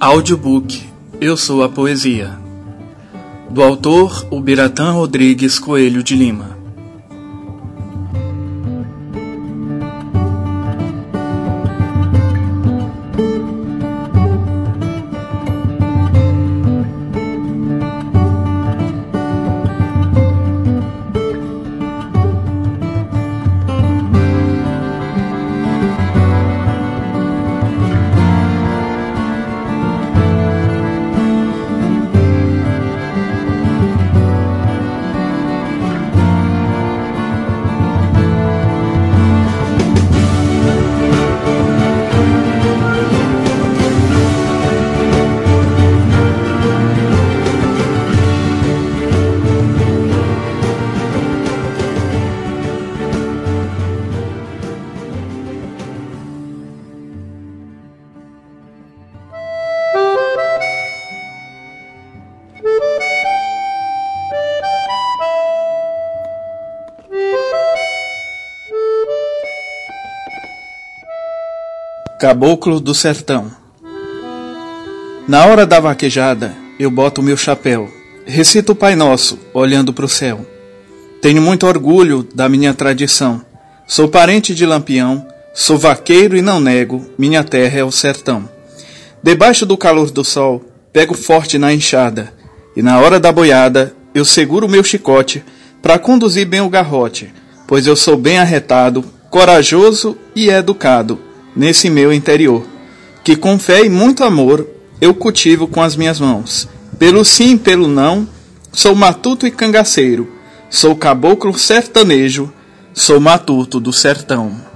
Audiobook Eu Sou a Poesia Do autor Ubiratã Rodrigues Coelho de Lima Caboclo do Sertão Na hora da vaquejada, eu boto o meu chapéu, recito o Pai Nosso, olhando para o céu. Tenho muito orgulho da minha tradição. Sou parente de Lampião, sou vaqueiro e não nego, minha terra é o sertão. Debaixo do calor do sol, pego forte na enxada, e na hora da boiada, eu seguro o meu chicote para conduzir bem o garrote, pois eu sou bem arretado, corajoso e educado nesse meu interior, que com fé e muito amor eu cultivo com as minhas mãos. Pelo sim e pelo não, sou matuto e cangaceiro, sou caboclo sertanejo, sou matuto do sertão.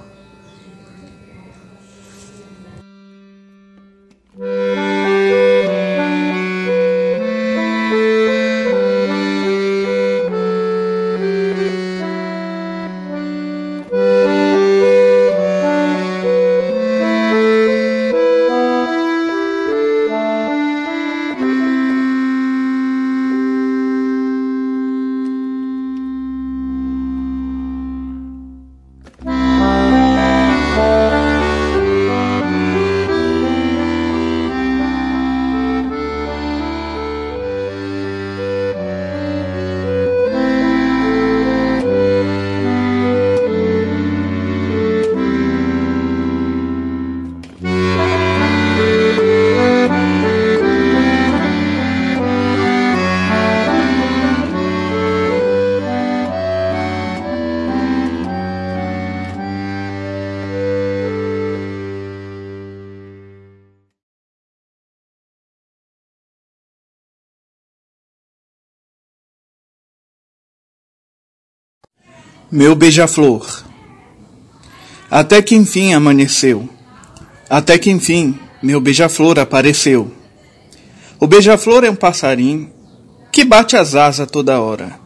Meu beija-flor. Até que enfim amanheceu. Até que enfim meu beija-flor apareceu. O beija-flor é um passarinho que bate as asas toda hora.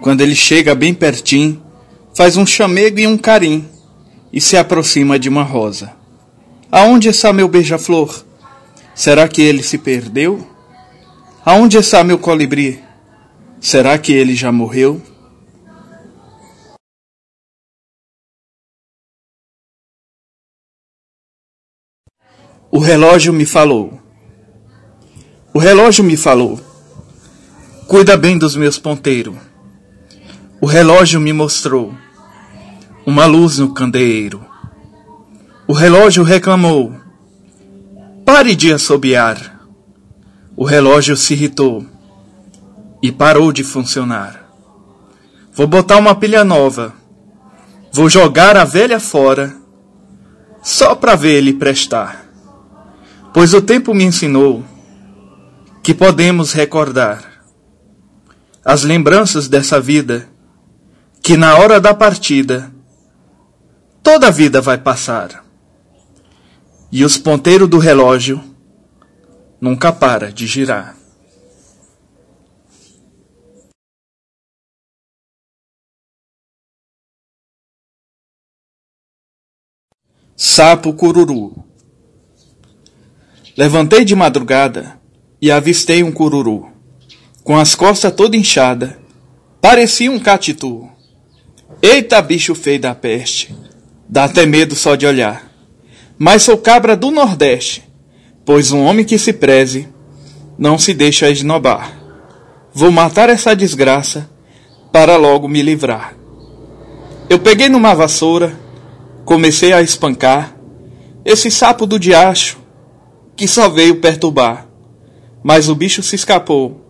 Quando ele chega bem pertinho, faz um chamego e um carim e se aproxima de uma rosa. Aonde está meu beija-flor? Será que ele se perdeu? Aonde está meu colibri? Será que ele já morreu? O relógio me falou. O relógio me falou. Cuida bem dos meus ponteiros. O relógio me mostrou uma luz no candeeiro. O relógio reclamou. Pare de assobiar. O relógio se irritou e parou de funcionar. Vou botar uma pilha nova. Vou jogar a velha fora só para ver ele prestar. Pois o tempo me ensinou que podemos recordar as lembranças dessa vida, que na hora da partida toda a vida vai passar. E os ponteiros do relógio nunca para de girar. Sapo cururu Levantei de madrugada e avistei um cururu, com as costas toda inchada, parecia um catitu. Eita bicho feio da peste, dá até medo só de olhar. Mas sou cabra do Nordeste, pois um homem que se preze não se deixa esnobar. Vou matar essa desgraça para logo me livrar. Eu peguei numa vassoura, comecei a espancar esse sapo do diacho que só veio perturbar. Mas o bicho se escapou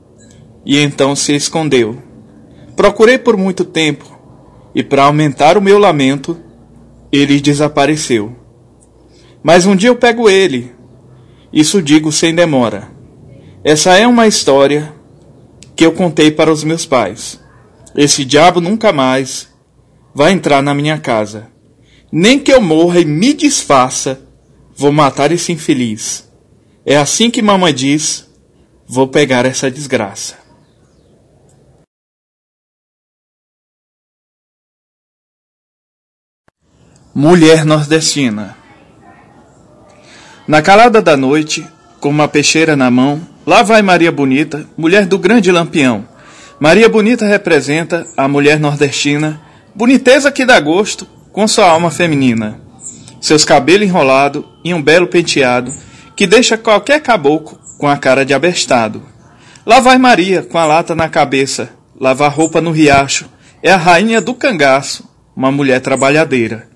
e então se escondeu. Procurei por muito tempo e, para aumentar o meu lamento, ele desapareceu. Mas um dia eu pego ele, isso digo sem demora. Essa é uma história que eu contei para os meus pais. Esse diabo nunca mais vai entrar na minha casa. Nem que eu morra e me desfaça, vou matar esse infeliz. É assim que mamãe diz: vou pegar essa desgraça. Mulher nordestina. Na calada da noite, com uma peixeira na mão, lá vai Maria Bonita, mulher do grande lampião. Maria Bonita representa a mulher nordestina, boniteza que dá gosto com sua alma feminina. Seus cabelos enrolados e um belo penteado que deixa qualquer caboclo com a cara de abestado. Lá vai Maria com a lata na cabeça, lavar roupa no riacho, é a rainha do cangaço, uma mulher trabalhadeira.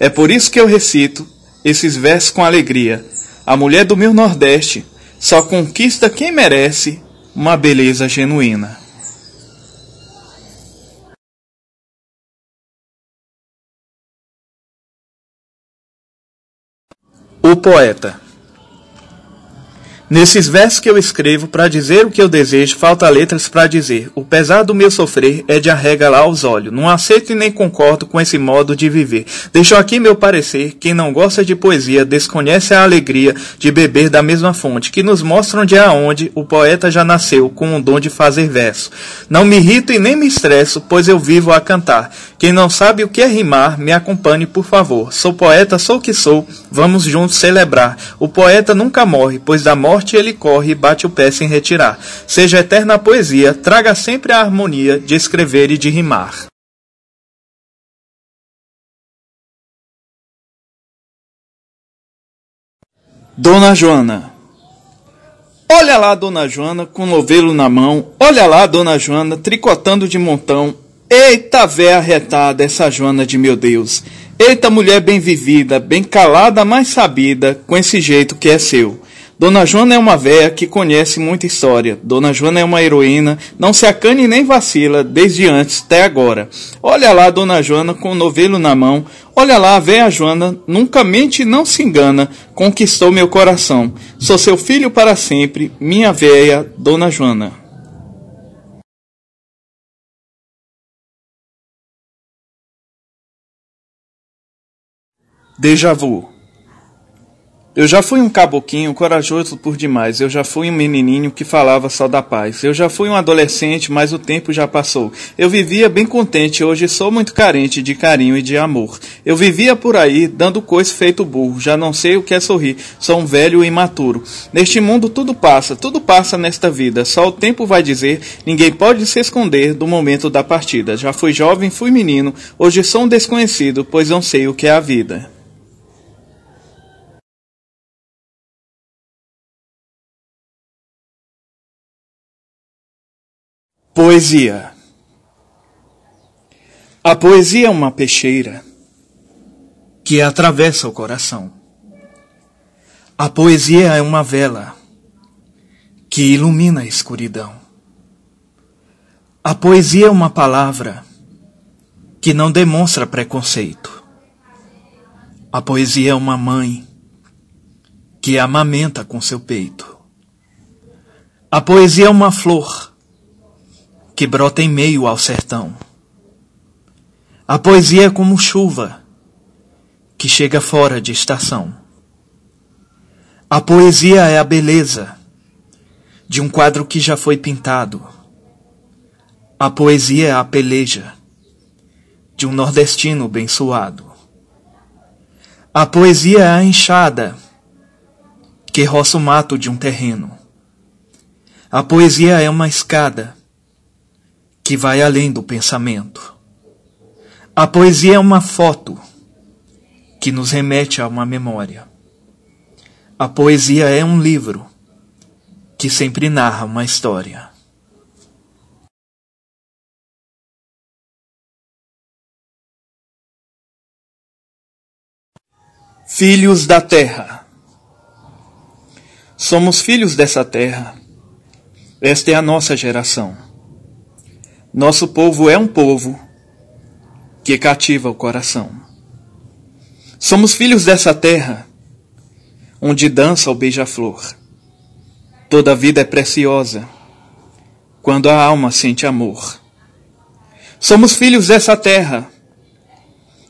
É por isso que eu recito esses versos com alegria. A mulher do meu Nordeste só conquista quem merece uma beleza genuína. O poeta Nesses versos que eu escrevo para dizer o que eu desejo, falta letras para dizer. O pesar do meu sofrer é de arregalar aos olhos. Não aceito e nem concordo com esse modo de viver. Deixo aqui meu parecer. Quem não gosta de poesia desconhece a alegria de beber da mesma fonte, que nos mostra onde é aonde o poeta já nasceu com o dom de fazer verso. Não me irrito e nem me estresso, pois eu vivo a cantar. Quem não sabe o que é rimar, me acompanhe, por favor. Sou poeta, sou que sou. Vamos juntos celebrar. O poeta nunca morre, pois da morte morte ele corre e bate o pé sem retirar. Seja eterna a poesia, traga sempre a harmonia de escrever e de rimar. Dona Joana Olha lá, Dona Joana, com novelo na mão. Olha lá, Dona Joana, tricotando de montão. Eita véia retada, essa Joana de meu Deus. Eita mulher bem vivida, bem calada, mas sabida, com esse jeito que é seu. Dona Joana é uma véia que conhece muita história. Dona Joana é uma heroína, não se acane nem vacila, desde antes até agora. Olha lá Dona Joana com o novelo na mão. Olha lá a véia Joana, nunca mente e não se engana, conquistou meu coração. Sou seu filho para sempre, minha véia Dona Joana. Deja vu eu já fui um caboquinho corajoso por demais. Eu já fui um menininho que falava só da paz. Eu já fui um adolescente, mas o tempo já passou. Eu vivia bem contente, hoje sou muito carente de carinho e de amor. Eu vivia por aí, dando coisa feito burro. Já não sei o que é sorrir. Sou um velho imaturo. Neste mundo tudo passa, tudo passa nesta vida. Só o tempo vai dizer. Ninguém pode se esconder do momento da partida. Já fui jovem, fui menino. Hoje sou um desconhecido, pois não sei o que é a vida. Poesia. A poesia é uma peixeira que atravessa o coração. A poesia é uma vela que ilumina a escuridão. A poesia é uma palavra que não demonstra preconceito. A poesia é uma mãe que amamenta com seu peito. A poesia é uma flor que brota em meio ao sertão. A poesia é como chuva que chega fora de estação. A poesia é a beleza de um quadro que já foi pintado. A poesia é a peleja de um nordestino bençoado. A poesia é a enxada que roça o mato de um terreno. A poesia é uma escada que vai além do pensamento. A poesia é uma foto que nos remete a uma memória. A poesia é um livro que sempre narra uma história. Filhos da Terra. Somos filhos dessa terra. Esta é a nossa geração. Nosso povo é um povo que cativa o coração. Somos filhos dessa terra onde dança o beija-flor. Toda vida é preciosa quando a alma sente amor. Somos filhos dessa terra.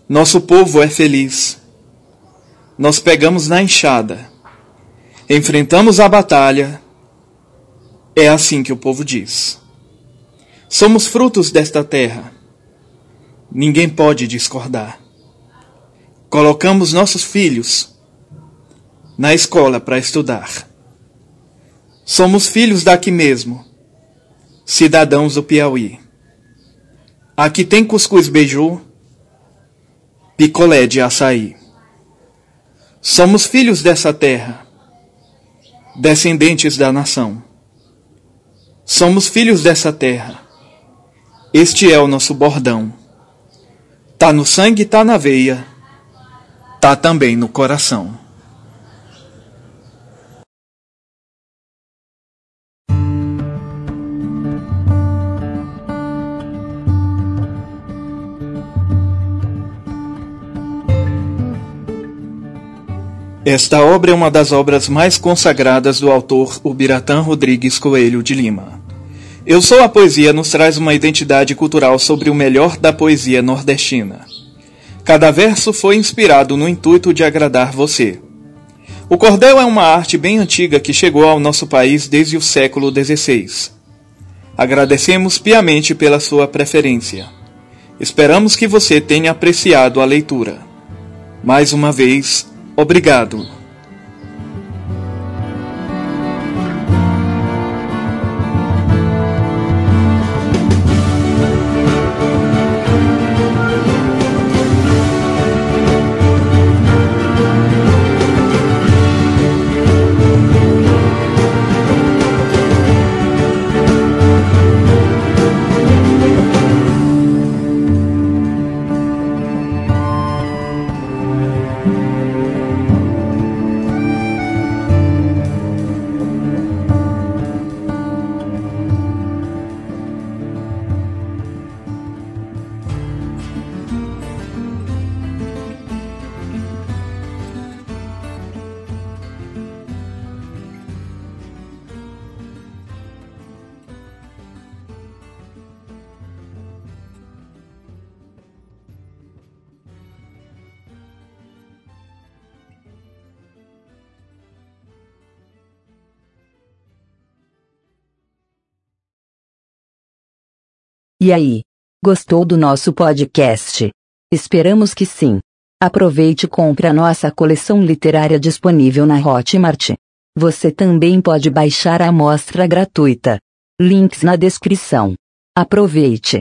Nosso povo é feliz. Nós pegamos na enxada, enfrentamos a batalha. É assim que o povo diz. Somos frutos desta terra. Ninguém pode discordar. Colocamos nossos filhos na escola para estudar. Somos filhos daqui mesmo, cidadãos do Piauí. Aqui tem cuscuz beiju, picolé de açaí. Somos filhos dessa terra, descendentes da nação. Somos filhos dessa terra. Este é o nosso bordão. Tá no sangue, tá na veia, tá também no coração. Esta obra é uma das obras mais consagradas do autor Ubiratã Rodrigues Coelho de Lima. Eu Sou a Poesia nos traz uma identidade cultural sobre o melhor da poesia nordestina. Cada verso foi inspirado no intuito de agradar você. O cordel é uma arte bem antiga que chegou ao nosso país desde o século XVI. Agradecemos piamente pela sua preferência. Esperamos que você tenha apreciado a leitura. Mais uma vez, Obrigado. E aí? Gostou do nosso podcast? Esperamos que sim. Aproveite e compre a nossa coleção literária disponível na Hotmart. Você também pode baixar a amostra gratuita. Links na descrição. Aproveite!